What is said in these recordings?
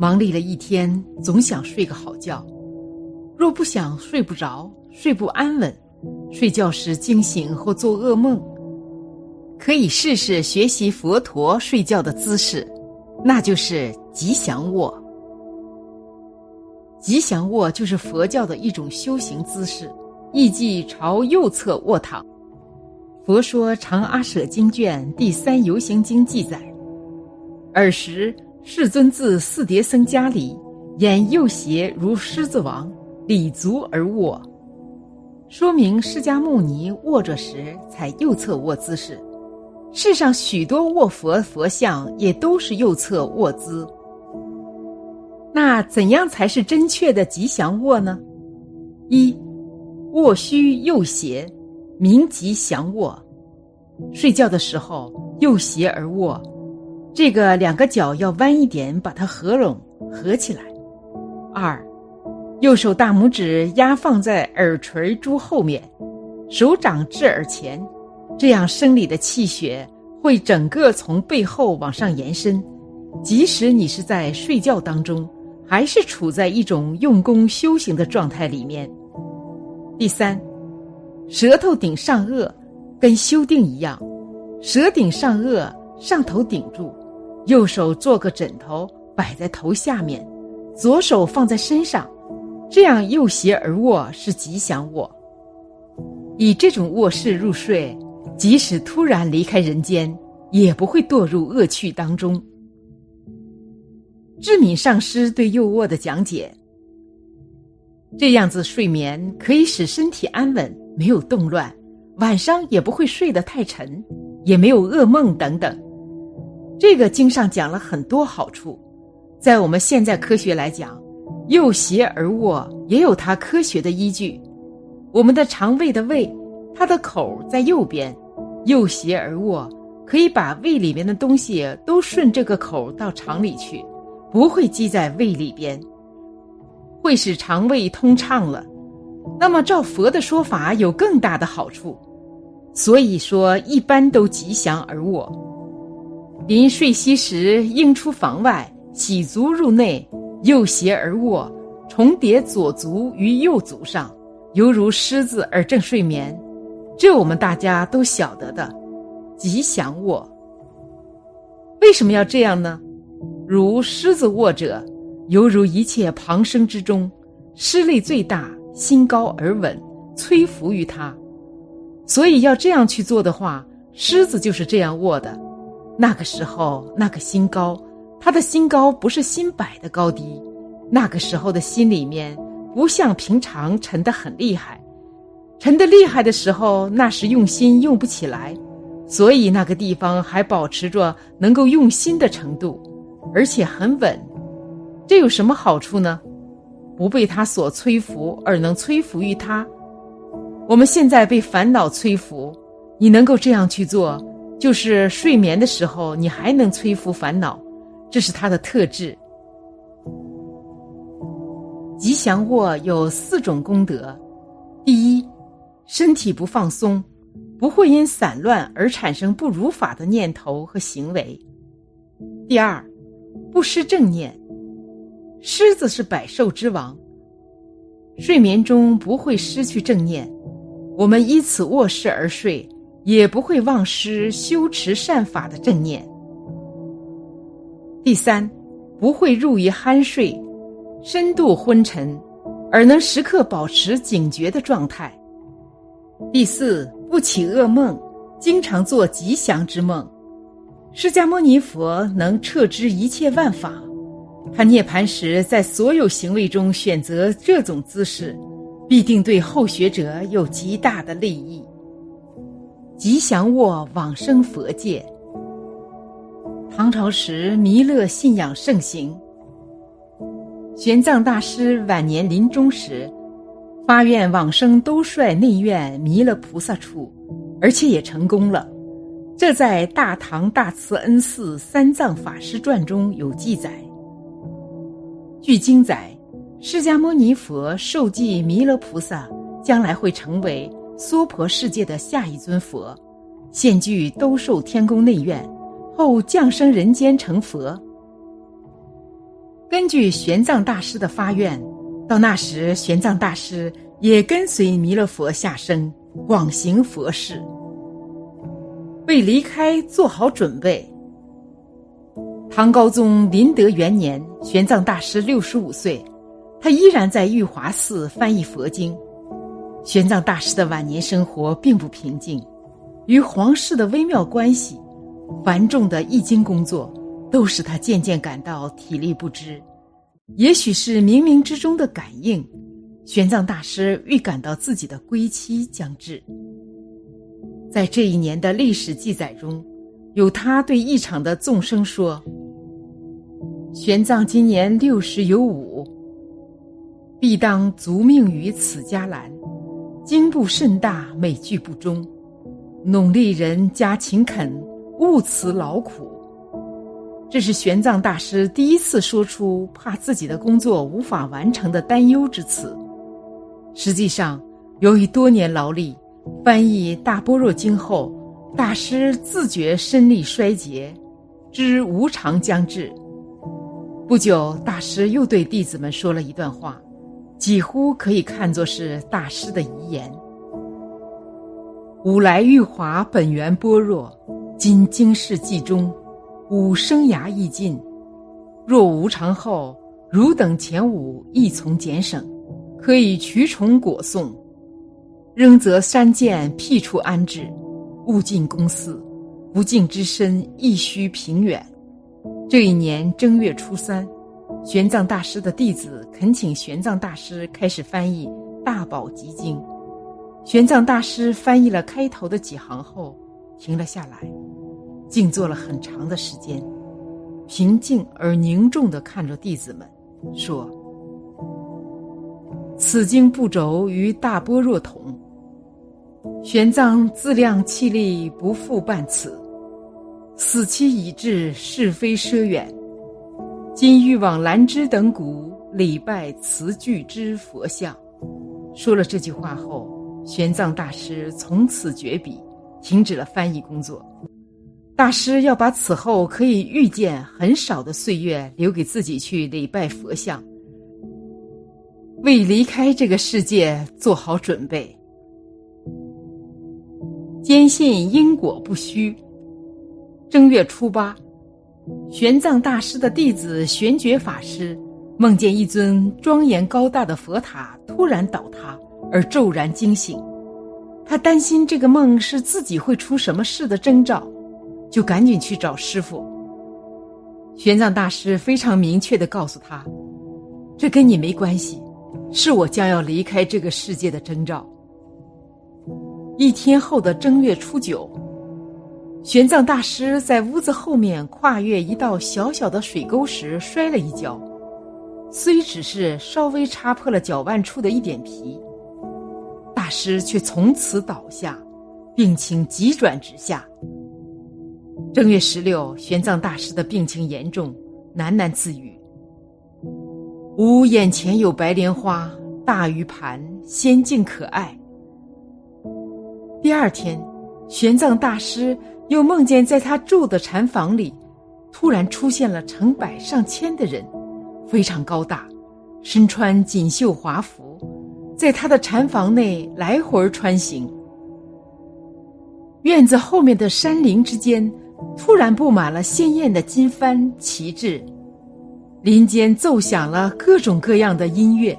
忙碌了一天，总想睡个好觉。若不想睡不着，睡不安稳，睡觉时惊醒或做噩梦，可以试试学习佛陀睡觉的姿势，那就是吉祥卧。吉祥卧就是佛教的一种修行姿势，意即朝右侧卧躺。佛说《长阿舍经卷》第三游行经记载，尔时世尊自四叠僧家里，眼右胁如狮子王，礼足而卧，说明释迦牟尼卧着时采右侧卧姿势。世上许多卧佛佛像也都是右侧卧姿。那怎样才是真确的吉祥卧呢？一，卧须右斜，名吉祥卧。睡觉的时候右斜而卧，这个两个脚要弯一点，把它合拢合起来。二，右手大拇指压放在耳垂珠后面，手掌至耳前，这样生理的气血会整个从背后往上延伸，即使你是在睡觉当中。还是处在一种用功修行的状态里面。第三，舌头顶上颚，跟修定一样，舌顶上颚，上头顶住，右手做个枕头摆在头下面，左手放在身上，这样右斜而卧是吉祥卧。以这种卧室入睡，即使突然离开人间，也不会堕入恶趣当中。智敏上师对右卧的讲解：这样子睡眠可以使身体安稳，没有动乱，晚上也不会睡得太沉，也没有噩梦等等。这个经上讲了很多好处，在我们现在科学来讲，右斜而卧也有它科学的依据。我们的肠胃的胃，它的口在右边，右斜而卧，可以把胃里面的东西都顺这个口到肠里去。不会积在胃里边，会使肠胃通畅了。那么照佛的说法，有更大的好处。所以说，一般都吉祥而卧。临睡息时，应出房外，洗足入内，右斜而卧，重叠左足于右足上，犹如狮子而正睡眠。这我们大家都晓得的，吉祥卧。为什么要这样呢？如狮子卧者，犹如一切旁生之中，失力最大，心高而稳，摧服于他。所以要这样去做的话，狮子就是这样卧的。那个时候，那个心高，他的心高不是心摆的高低，那个时候的心里面不像平常沉得很厉害，沉得厉害的时候，那时用心用不起来，所以那个地方还保持着能够用心的程度。而且很稳，这有什么好处呢？不被他所摧服，而能摧服于他。我们现在被烦恼摧服，你能够这样去做，就是睡眠的时候你还能摧服烦恼，这是它的特质。吉祥卧有四种功德：第一，身体不放松，不会因散乱而产生不如法的念头和行为；第二，不失正念，狮子是百兽之王。睡眠中不会失去正念，我们依此卧室而睡，也不会忘失修持善法的正念。第三，不会入于酣睡、深度昏沉，而能时刻保持警觉的状态。第四，不起噩梦，经常做吉祥之梦。释迦牟尼佛能彻知一切万法，他涅盘时在所有行为中选择这种姿势，必定对后学者有极大的利益。吉祥卧往生佛界。唐朝时弥勒信仰盛行，玄奘大师晚年临终时，发愿往生都率内院弥勒菩萨处，而且也成功了。这在《大唐大慈恩寺三藏法师传》中有记载。据经载，释迦牟尼佛受记弥勒菩萨将来会成为娑婆世界的下一尊佛，现居兜售天宫内院，后降生人间成佛。根据玄奘大师的发愿，到那时玄奘大师也跟随弥勒佛下生，广行佛事，为离开做好准备。唐高宗麟德元年，玄奘大师六十五岁，他依然在玉华寺翻译佛经。玄奘大师的晚年生活并不平静，与皇室的微妙关系、繁重的译经工作，都使他渐渐感到体力不支。也许是冥冥之中的感应，玄奘大师预感到自己的归期将至。在这一年的历史记载中，有他对一场的众生说。玄奘今年六十有五，必当足命于此家兰。经部甚大，每句不忠。努力人加勤恳，勿辞劳苦。这是玄奘大师第一次说出怕自己的工作无法完成的担忧之词。实际上，由于多年劳力翻译《大般若经》后，大师自觉身力衰竭，知无常将至。不久，大师又对弟子们说了一段话，几乎可以看作是大师的遗言：“吾来玉华本源般若，今经世寂中，吾生涯亦尽。若无常后，汝等前五亦从俭省，可以取虫果送。仍则山涧僻处安置，勿进公寺，不敬之身亦须平远。”这一年正月初三，玄奘大师的弟子恳请玄奘大师开始翻译《大宝集经》。玄奘大师翻译了开头的几行后，停了下来，静坐了很长的时间，平静而凝重地看着弟子们，说：“此经不轴于大般若同，玄奘自量气力不复半此。”死期已至，是非奢远。今欲往兰芝等谷礼拜词句之佛像。说了这句话后，玄奘大师从此绝笔，停止了翻译工作。大师要把此后可以遇见很少的岁月留给自己去礼拜佛像，为离开这个世界做好准备。坚信因果不虚。正月初八，玄奘大师的弟子玄觉法师梦见一尊庄严高大的佛塔突然倒塌，而骤然惊醒。他担心这个梦是自己会出什么事的征兆，就赶紧去找师傅。玄奘大师非常明确的告诉他：“这跟你没关系，是我将要离开这个世界的征兆。”一天后的正月初九。玄奘大师在屋子后面跨越一道小小的水沟时摔了一跤，虽只是稍微擦破了脚腕处的一点皮，大师却从此倒下，病情急转直下。正月十六，玄奘大师的病情严重，喃喃自语：“吾眼前有白莲花，大于盘，仙境可爱。”第二天，玄奘大师。又梦见在他住的禅房里，突然出现了成百上千的人，非常高大，身穿锦绣华服，在他的禅房内来回穿行。院子后面的山林之间，突然布满了鲜艳的金幡旗帜，林间奏响了各种各样的音乐，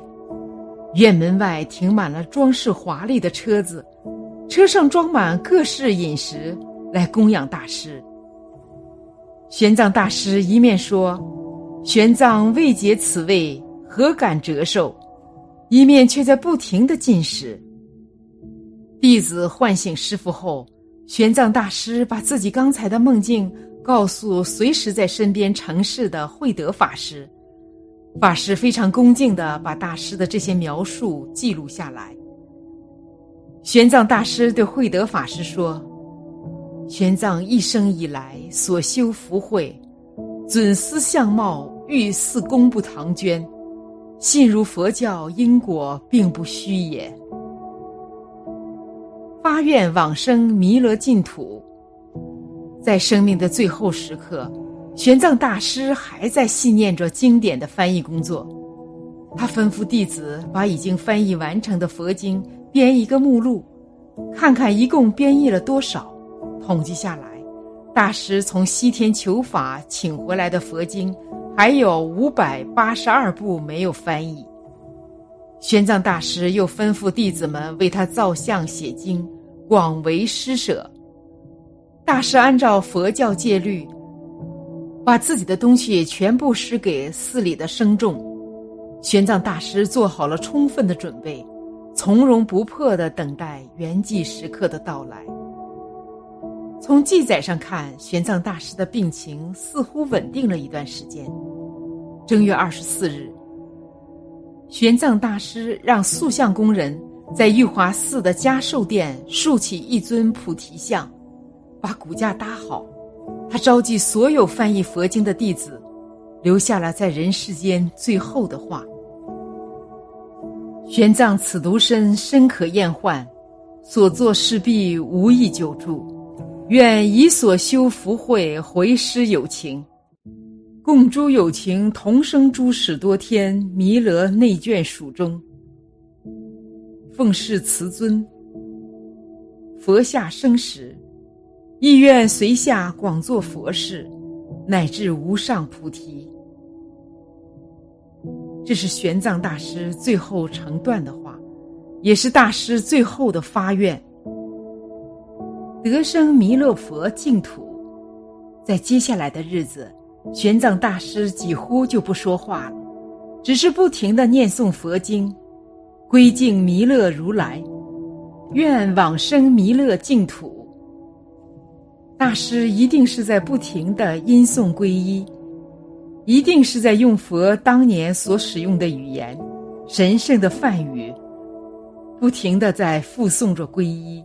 院门外停满了装饰华丽的车子，车上装满各式饮食。来供养大师。玄奘大师一面说：“玄奘未解此味，何敢折寿？”一面却在不停的进食。弟子唤醒师傅后，玄奘大师把自己刚才的梦境告诉随时在身边城市的慧德法师。法师非常恭敬的把大师的这些描述记录下来。玄奘大师对慧德法师说。玄奘一生以来所修福慧，准思相貌欲似公布唐娟，信如佛教因果并不虚也。发愿往生弥勒净土，在生命的最后时刻，玄奘大师还在细念着经典的翻译工作。他吩咐弟子把已经翻译完成的佛经编一个目录，看看一共编译了多少。统计下来，大师从西天求法请回来的佛经还有五百八十二部没有翻译。玄奘大师又吩咐弟子们为他造像写经，广为施舍。大师按照佛教戒律，把自己的东西全部施给寺里的僧众。玄奘大师做好了充分的准备，从容不迫的等待圆寂时刻的到来。从记载上看，玄奘大师的病情似乎稳定了一段时间。正月二十四日。玄奘大师让塑像工人在玉华寺的嘉寿殿竖起一尊菩提像，把骨架搭好。他召集所有翻译佛经的弟子，留下了在人世间最后的话：“玄奘此独身深可厌患，所作事必无益久住。愿以所修福慧回师有情。”共诸有情同生诸始多天弥勒内眷属中，奉事慈尊，佛下生时，意愿随下广作佛事，乃至无上菩提。这是玄奘大师最后成段的话，也是大师最后的发愿。得生弥勒佛净土，在接下来的日子。玄奘大师几乎就不说话了，只是不停的念诵佛经，归敬弥勒如来，愿往生弥勒净土。大师一定是在不停的吟诵皈依，一定是在用佛当年所使用的语言，神圣的梵语，不停的在复诵着皈依。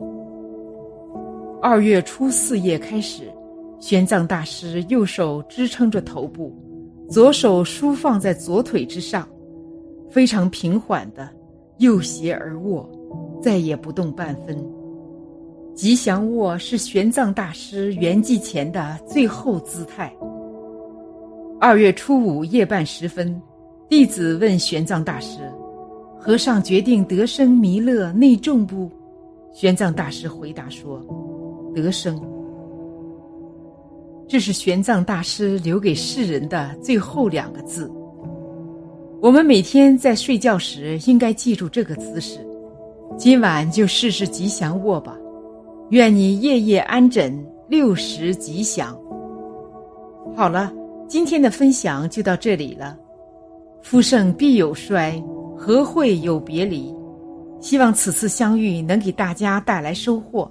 二月初四夜开始。玄奘大师右手支撑着头部，左手舒放在左腿之上，非常平缓的右斜而卧，再也不动半分。吉祥卧是玄奘大师圆寂前的最后姿态。二月初五夜半时分，弟子问玄奘大师：“和尚决定得生弥勒内众不？”玄奘大师回答说：“得生。”这是玄奘大师留给世人的最后两个字。我们每天在睡觉时应该记住这个姿势。今晚就试试吉祥卧吧，愿你夜夜安枕，六时吉祥。好了，今天的分享就到这里了。夫盛必有衰，何会有别离？希望此次相遇能给大家带来收获。